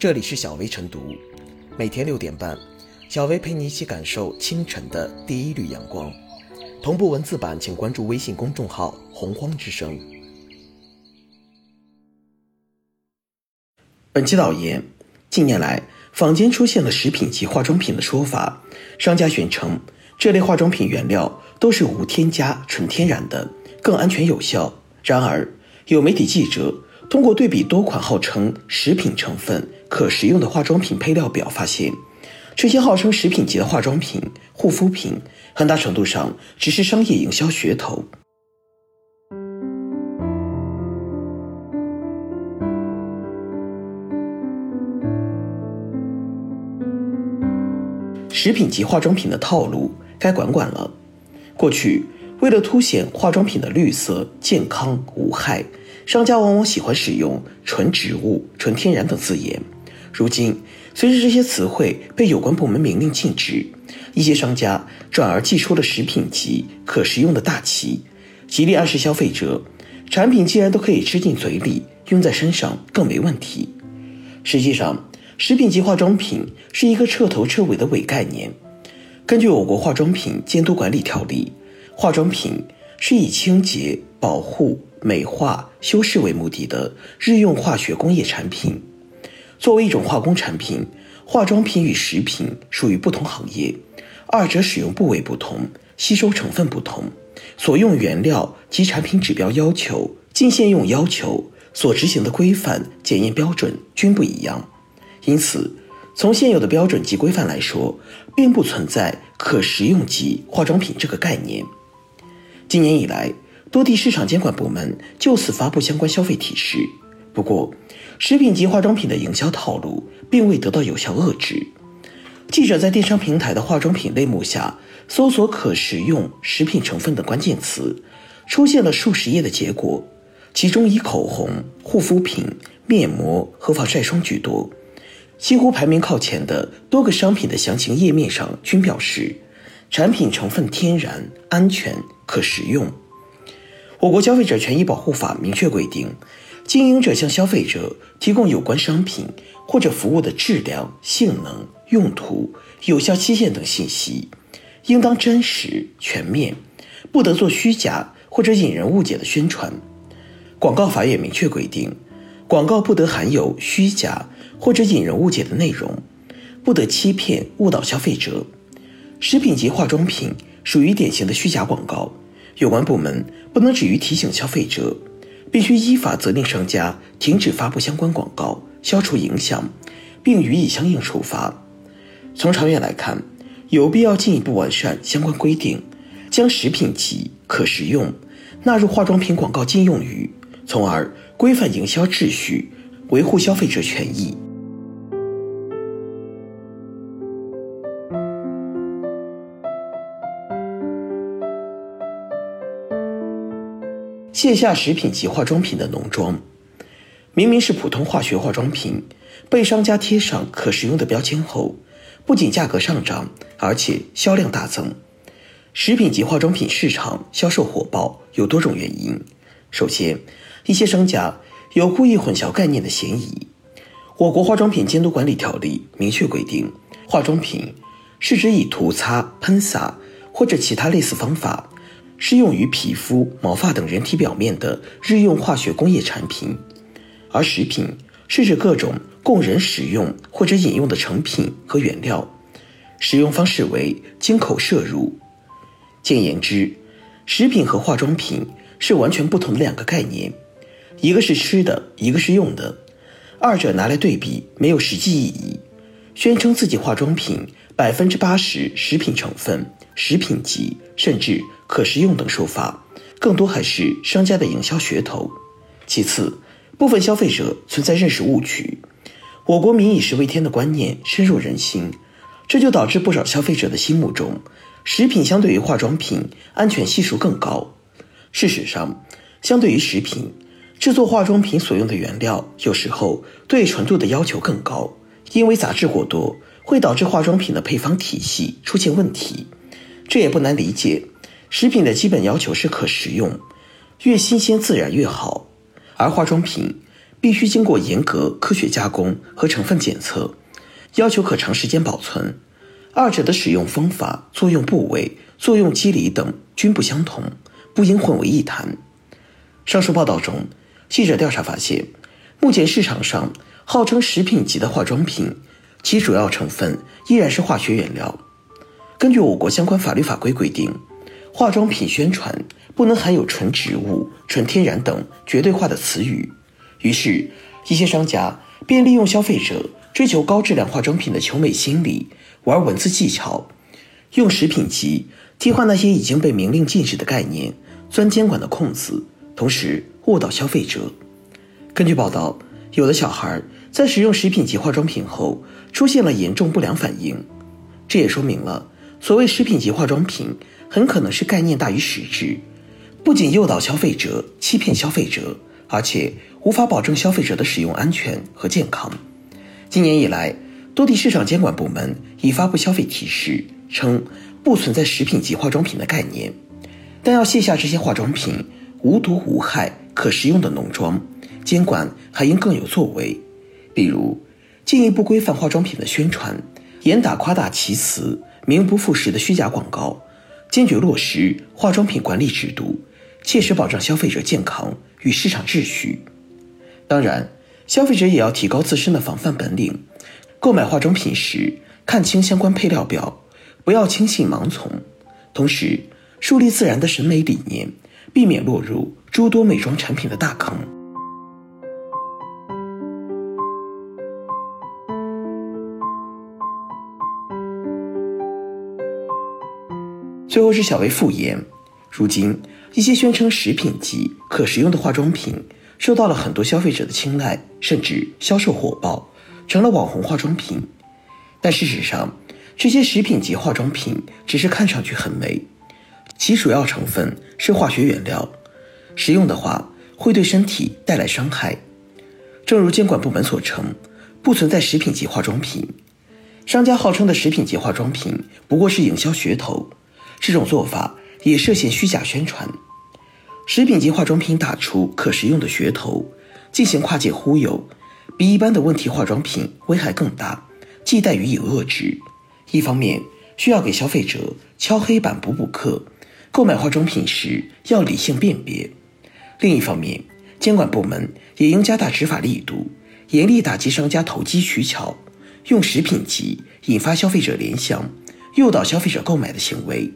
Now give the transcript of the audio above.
这里是小薇晨读，每天六点半，小薇陪你一起感受清晨的第一缕阳光。同步文字版，请关注微信公众号“洪荒之声”。本期导言：近年来，坊间出现了食品级化妆品的说法，商家宣称这类化妆品原料都是无添加、纯天然的，更安全有效。然而，有媒体记者通过对比多款号称食品成分可食用的化妆品配料表，发现这些号称食品级的化妆品、护肤品，很大程度上只是商业营销噱头。食品级化妆品的套路该管管了。过去，为了凸显化妆品的绿色、健康、无害。商家往往喜欢使用“纯植物”“纯天然”等字眼。如今，随着这些词汇被有关部门明令禁止，一些商家转而寄出了食品级可食用的大旗，极力暗示消费者，产品既然都可以吃进嘴里，用在身上更没问题。实际上，食品级化妆品是一个彻头彻尾的伪概念。根据我国化妆品监督管理条例，化妆品是以清洁、保护。美化、修饰为目的的日用化学工业产品，作为一种化工产品，化妆品与食品属于不同行业，二者使用部位不同，吸收成分不同，所用原料及产品指标要求、进限用要求、所执行的规范检验标准均不一样。因此，从现有的标准及规范来说，并不存在可食用级化妆品这个概念。今年以来。多地市场监管部门就此发布相关消费提示，不过，食品级化妆品的营销套路并未得到有效遏制。记者在电商平台的化妆品类目下搜索“可食用食品成分”的关键词，出现了数十页的结果，其中以口红、护肤品、面膜和防晒霜居多。几乎排名靠前的多个商品的详情页面上均表示，产品成分天然、安全、可食用。我国消费者权益保护法明确规定，经营者向消费者提供有关商品或者服务的质量、性能、用途、有效期限等信息，应当真实全面，不得做虚假或者引人误解的宣传。广告法也明确规定，广告不得含有虚假或者引人误解的内容，不得欺骗误导消费者。食品级化妆品属于典型的虚假广告。有关部门不能止于提醒消费者，必须依法责令商家停止发布相关广告，消除影响，并予以相应处罚。从长远来看，有必要进一步完善相关规定，将食品级可食用纳入化妆品广告禁用语，从而规范营销秩序，维护消费者权益。卸下食品级化妆品的浓妆，明明是普通化学化妆品，被商家贴上可食用的标签后，不仅价格上涨，而且销量大增。食品级化妆品市场销售火爆有多种原因。首先，一些商家有故意混淆概念的嫌疑。我国化妆品监督管理条例明确规定，化妆品是指以涂擦、喷洒或者其他类似方法。适用于皮肤、毛发等人体表面的日用化学工业产品，而食品是指各种供人食用或者饮用的成品和原料，使用方式为经口摄入。简言之，食品和化妆品是完全不同的两个概念，一个是吃的，一个是用的，二者拿来对比没有实际意义。宣称自己化妆品百分之八十食品成分、食品级，甚至。可食用等说法，更多还是商家的营销噱头。其次，部分消费者存在认识误区，我国民以食为天的观念深入人心，这就导致不少消费者的心目中，食品相对于化妆品安全系数更高。事实上，相对于食品，制作化妆品所用的原料有时候对纯度的要求更高，因为杂质过多会导致化妆品的配方体系出现问题。这也不难理解。食品的基本要求是可食用，越新鲜自然越好。而化妆品必须经过严格科学加工和成分检测，要求可长时间保存。二者的使用方法、作用部位、作用机理等均不相同，不应混为一谈。上述报道中，记者调查发现，目前市场上号称食品级的化妆品，其主要成分依然是化学原料。根据我国相关法律法规规定，化妆品宣传不能含有纯植物、纯天然等绝对化的词语。于是，一些商家便利用消费者追求高质量化妆品的求美心理，玩文字技巧，用食品级替换那些已经被明令禁止的概念，钻监管的空子，同时误导消费者。根据报道，有的小孩在使用食品级化妆品后出现了严重不良反应，这也说明了所谓食品级化妆品很可能是概念大于实质，不仅诱导消费者、欺骗消费者，而且。无法保证消费者的使用安全和健康。今年以来，多地市场监管部门已发布消费提示，称不存在食品级化妆品的概念，但要卸下这些化妆品无毒无害、可食用的浓妆，监管还应更有作为。比如，进一步规范化妆品的宣传，严打夸大其词、名不副实的虚假广告，坚决落实化妆品管理制度，切实保障消费者健康与市场秩序。当然，消费者也要提高自身的防范本领，购买化妆品时看清相关配料表，不要轻信盲从。同时，树立自然的审美理念，避免落入诸多美妆产品的大坑。最后是小薇复言，如今一些宣称食品级可食用的化妆品。受到了很多消费者的青睐，甚至销售火爆，成了网红化妆品。但事实上，这些食品级化妆品只是看上去很美，其主要成分是化学原料，食用的话会对身体带来伤害。正如监管部门所称，不存在食品级化妆品，商家号称的食品级化妆品不过是营销噱头，这种做法也涉嫌虚假宣传。食品级化妆品打出可食用的噱头，进行跨界忽悠，比一般的问题化妆品危害更大，忌惮予以遏制。一方面需要给消费者敲黑板补补课，购买化妆品时要理性辨别；另一方面，监管部门也应加大执法力度，严厉打击商家投机取巧，用食品级引发消费者联想、诱导消费者购买的行为。